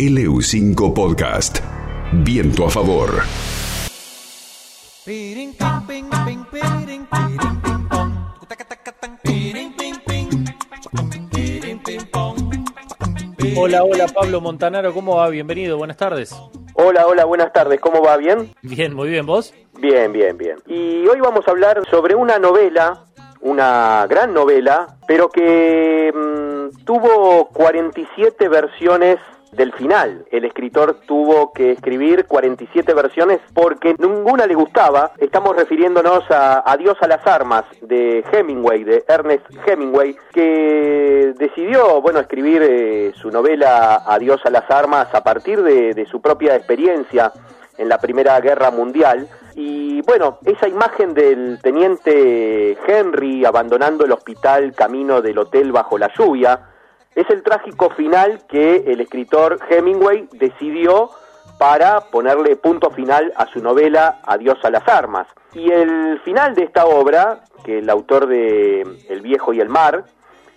LU5 Podcast. Viento a favor. Hola, hola Pablo Montanaro, ¿cómo va? Bienvenido, buenas tardes. Hola, hola, buenas tardes, ¿cómo va? ¿Bien? Bien, muy bien, ¿vos? Bien, bien, bien. Y hoy vamos a hablar sobre una novela, una gran novela, pero que mm, tuvo 47 versiones del final. El escritor tuvo que escribir 47 versiones porque ninguna le gustaba. Estamos refiriéndonos a Adiós a las armas de Hemingway, de Ernest Hemingway, que decidió, bueno, escribir eh, su novela Adiós a las armas a partir de, de su propia experiencia en la Primera Guerra Mundial. Y bueno, esa imagen del teniente Henry abandonando el hospital camino del hotel bajo la lluvia, es el trágico final que el escritor Hemingway decidió para ponerle punto final a su novela Adiós a las armas. Y el final de esta obra, que el autor de El viejo y el mar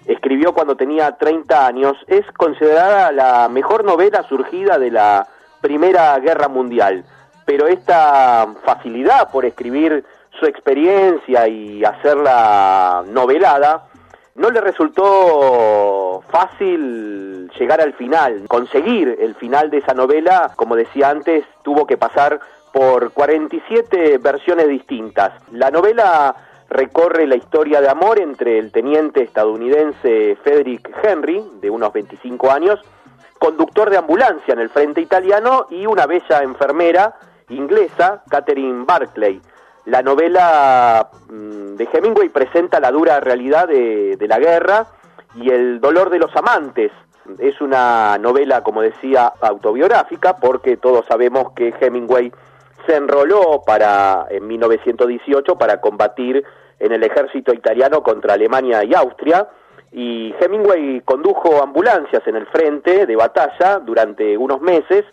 escribió cuando tenía 30 años, es considerada la mejor novela surgida de la Primera Guerra Mundial. Pero esta facilidad por escribir su experiencia y hacerla novelada, no le resultó fácil llegar al final, conseguir el final de esa novela, como decía antes, tuvo que pasar por 47 versiones distintas. La novela recorre la historia de amor entre el teniente estadounidense Frederick Henry, de unos 25 años, conductor de ambulancia en el frente italiano, y una bella enfermera inglesa, Catherine Barclay. La novela mm, de Hemingway presenta la dura realidad de, la guerra y el dolor de los amantes. Es una novela, como decía, autobiográfica, porque todos sabemos que Hemingway se enroló para, en 1918 para combatir en el ejército italiano contra Alemania y Austria. Y Hemingway condujo ambulancias en el frente de batalla durante unos meses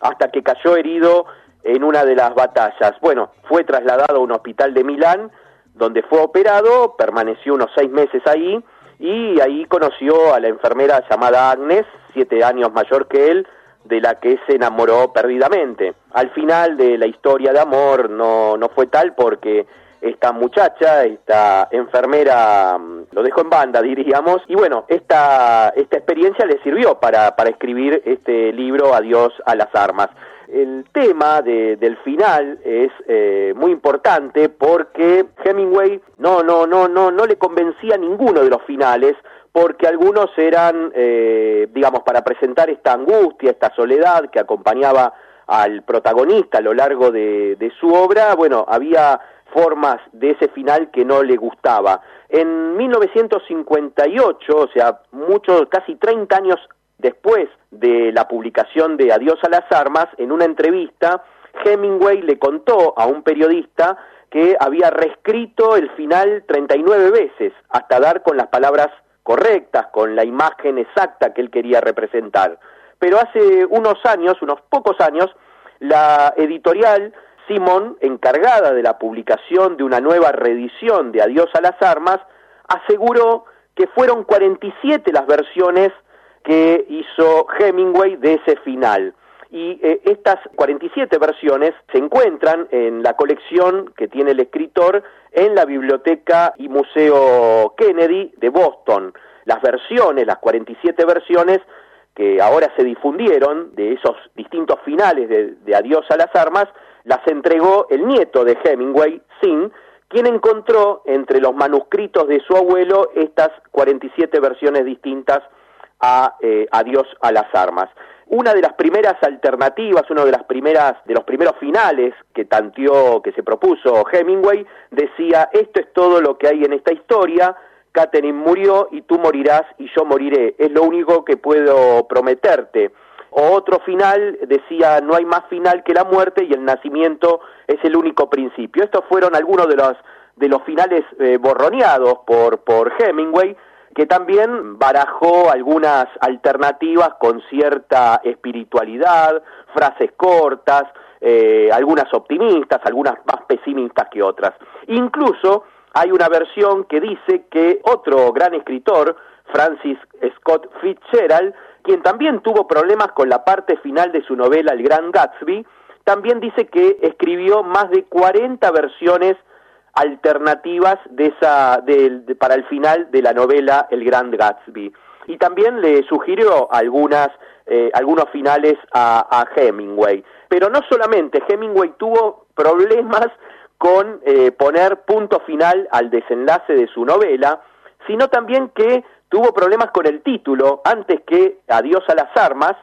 hasta que cayó herido en una de las batallas. Bueno, fue trasladado a un hospital de Milán, donde fue operado, permaneció unos seis meses ahí, y ahí conoció a la enfermera llamada Agnes, siete años mayor que él, de la que se enamoró perdidamente. Al final de la historia de amor no, no fue tal porque esta muchacha, esta enfermera, lo dejó en banda, diríamos, y bueno, esta, esta experiencia le sirvió para, para escribir este libro Adiós a las armas el tema de, del final es eh, muy importante porque Hemingway no, no, no, no, no le convencía ninguno de los finales porque algunos eran, eh, digamos, para presentar esta angustia, esta soledad que acompañaba al protagonista a lo largo de, de su obra, bueno, había formas de ese final que no le gustaba. En 1958, o sea, muchos, casi 30 años Después de la publicación de Adiós a las armas, en una entrevista, Hemingway le contó a un periodista que había reescrito el final 39 veces hasta dar con las palabras correctas, con la imagen exacta que él quería representar. Pero hace unos años, unos pocos años, la editorial Simon, encargada de la publicación de una nueva reedición de Adiós a las armas, aseguró que fueron 47 las versiones que hizo Hemingway de ese final. Y eh, estas 47 versiones se encuentran en la colección que tiene el escritor en la Biblioteca y Museo Kennedy de Boston. Las versiones, las 47 versiones que ahora se difundieron de esos distintos finales de, de Adiós a las armas, las entregó el nieto de Hemingway, Sin, quien encontró entre los manuscritos de su abuelo estas 47 versiones distintas a eh, Adiós a las armas. Una de las primeras alternativas, uno de las primeras de los primeros finales que tanteó, que se propuso Hemingway, decía esto es todo lo que hay en esta historia. Catherine murió y tú morirás y yo moriré. Es lo único que puedo prometerte. O otro final decía no hay más final que la muerte y el nacimiento es el único principio. Estos fueron algunos de los de los finales eh, borroneados por por Hemingway que también barajó algunas alternativas con cierta espiritualidad, frases cortas, eh, algunas optimistas, algunas más pesimistas que otras. Incluso hay una versión que dice que otro gran escritor, Francis Scott Fitzgerald, quien también tuvo problemas con la parte final de su novela El Gran Gatsby, también dice que escribió más de 40 versiones alternativas de esa, para el final de la novela El Gran Gatsby. Y también le sugirió algunas, eh, algunos finales a, Hemingway. Pero no solamente, Hemingway tuvo problemas con eh, poner punto final al desenlace de su novela, sino también que tuvo problemas con el título, antes que Adiós a las armas,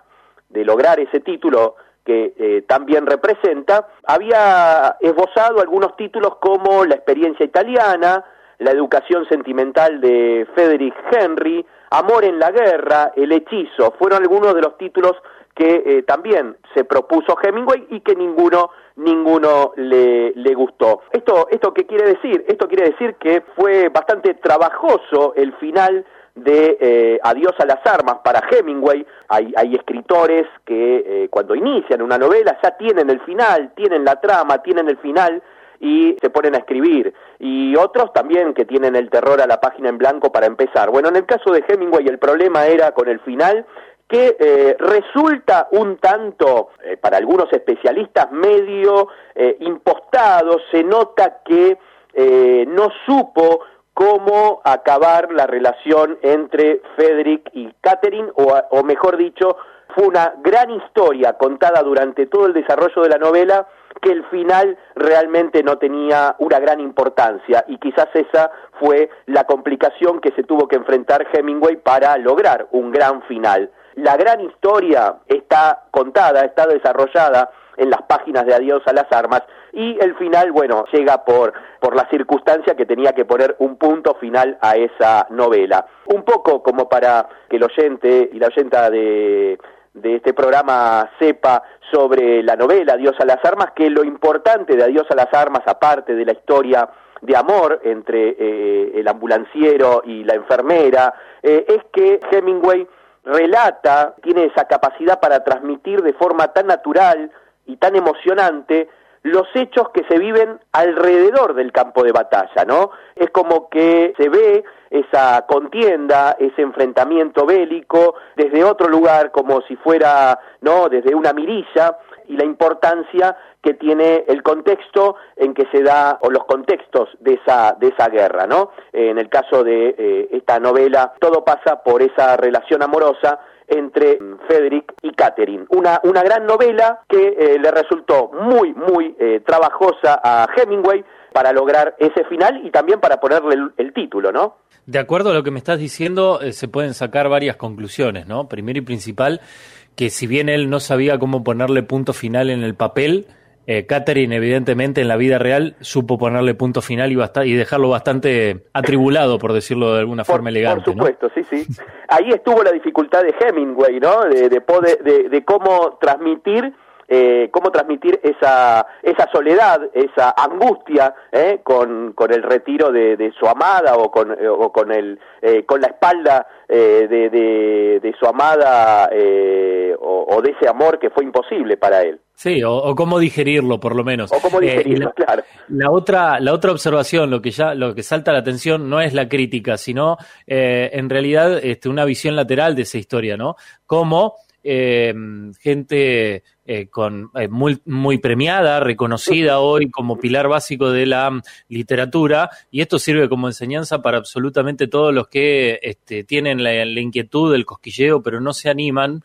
de lograr ese título que eh, también representa, había esbozado algunos títulos como La experiencia italiana, La educación sentimental de Frederick Henry, Amor en la guerra, El hechizo, fueron algunos de los títulos que eh, también se propuso Hemingway y que ninguno ninguno le, le gustó. Esto esto qué quiere decir? Esto quiere decir que fue bastante trabajoso el final de eh, Adiós a las armas para Hemingway. Hay, hay escritores que eh, cuando inician una novela ya tienen el final, tienen la trama, tienen el final y se ponen a escribir. Y otros también que tienen el terror a la página en blanco para empezar. Bueno, en el caso de Hemingway el problema era con el final que eh, resulta un tanto, para algunos especialistas, medio impostado, se nota que no supo cómo acabar la relación entre Frederick y Catherine, o, mejor dicho, fue una gran historia contada durante todo el desarrollo de la novela que el final realmente no tenía una gran importancia y quizás esa fue la complicación que se tuvo que enfrentar Hemingway para lograr un gran final. La gran historia está contada, está desarrollada en las páginas de Adiós a las Armas y el final, bueno, llega por, por la circunstancia que tenía que poner un punto final a esa novela. Un poco como para que el oyente y la oyenta de, de este programa sepa sobre la novela Adiós a las Armas, que lo importante de Adiós a las Armas, aparte de la historia de amor entre eh, el ambulanciero y la enfermera, eh, es que Hemingway relata, tiene esa capacidad para transmitir de forma tan natural y tan emocionante los hechos que se viven alrededor del campo de batalla, ¿no? Es como que se ve esa contienda, ese enfrentamiento bélico desde otro lugar, como si fuera, ¿no? Desde una mirilla y la importancia que tiene el contexto en que se da o los contextos de esa de esa guerra, ¿no? En el caso de eh, esta novela todo pasa por esa relación amorosa entre Frederick y Catherine. Una, una gran novela que eh, le resultó muy, muy eh, trabajosa a Hemingway para lograr ese final y también para ponerle el, título, ¿no? De acuerdo a lo que me estás diciendo, eh, se pueden sacar varias conclusiones, ¿no? Primero y principal, que si bien él no sabía cómo ponerle punto final en el papel, eh, Catherine, evidentemente, en la vida real supo ponerle punto final y, y dejarlo bastante atribulado, por decirlo de alguna forma elegante. Por supuesto, sí, sí. Ahí estuvo la dificultad de Hemingway, ¿no? De, de, de, de cómo transmitir eh, cómo transmitir esa, esa soledad, esa angustia eh, con, con el retiro de, de su amada o con, eh, o con, el, eh, con la espalda eh, de, de, de, su amada o, o, de ese amor que fue imposible para él. Sí, o, cómo digerirlo, por lo menos. O cómo digerirlo, claro. La otra, la otra observación, lo que ya, lo que salta la atención no es la crítica, sino en realidad este, una visión lateral de esa historia, ¿no? Cómo eh, gente eh, con, eh, muy, muy premiada, reconocida hoy como pilar básico de la mm, literatura, y esto sirve como enseñanza para absolutamente todos los que este, tienen la, inquietud del cosquilleo, pero no se animan.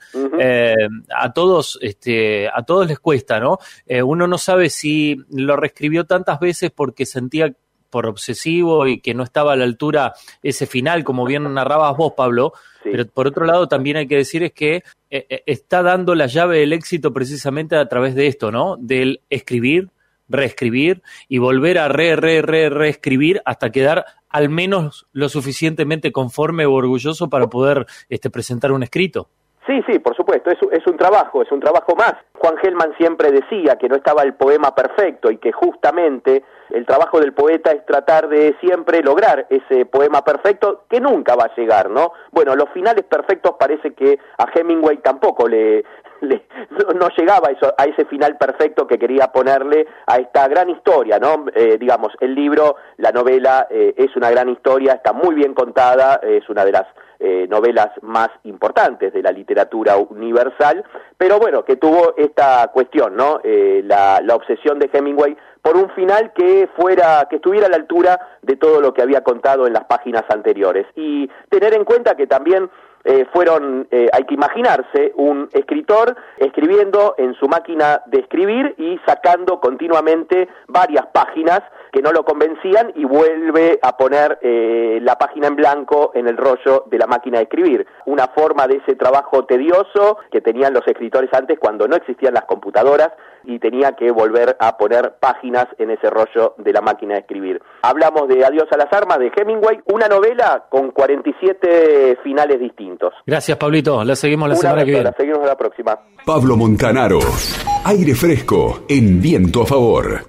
a todos, este, a todos les cuesta, ¿no? uno no sabe si lo reescribió tantas veces porque sentía por obsesivo y que no estaba a la altura ese final, como bien narrabas vos, Pablo. Pero por otro lado, también hay que decir es que eh, eh, está dando la llave del éxito precisamente a través de esto, ¿no? Del escribir, reescribir y volver a re, re, re, reescribir hasta quedar al menos lo suficientemente conforme o orgulloso para poder este, presentar un escrito. Sí, sí, por supuesto, es, es, un trabajo, es un trabajo más. Juan Gelman siempre decía que no estaba el poema perfecto y que justamente el trabajo del poeta es tratar de siempre lograr ese poema perfecto que nunca va a llegar, ¿no? Bueno, los finales perfectos parece que a Hemingway tampoco le, no, llegaba a, eso, a, ese final perfecto que quería ponerle a esta gran historia, ¿no? Eh, digamos, el libro, la novela eh, es una gran historia, está muy bien contada, es una de las eh, novelas más importantes de la literatura universal, pero bueno, que tuvo esta cuestión, ¿no? Eh, la, la, obsesión de Hemingway por un final que fuera, que estuviera a la altura de todo lo que había contado en las páginas anteriores. Y tener en cuenta que también eh, fueron, eh, hay que imaginarse, un escritor escribiendo en su máquina de escribir y sacando continuamente varias páginas que no lo convencían y vuelve a poner eh, la página en blanco en el rollo de la máquina de escribir. Una forma de ese trabajo tedioso que tenían los escritores antes cuando no existían las computadoras y tenía que volver a poner páginas en ese rollo de la máquina de escribir. Hablamos de Adiós a las armas de Hemingway, una novela con 47 finales distintos. Gracias, Pablito. La seguimos la semana que viene. La seguimos la próxima. Pablo Montanaro. Aire fresco en viento a favor.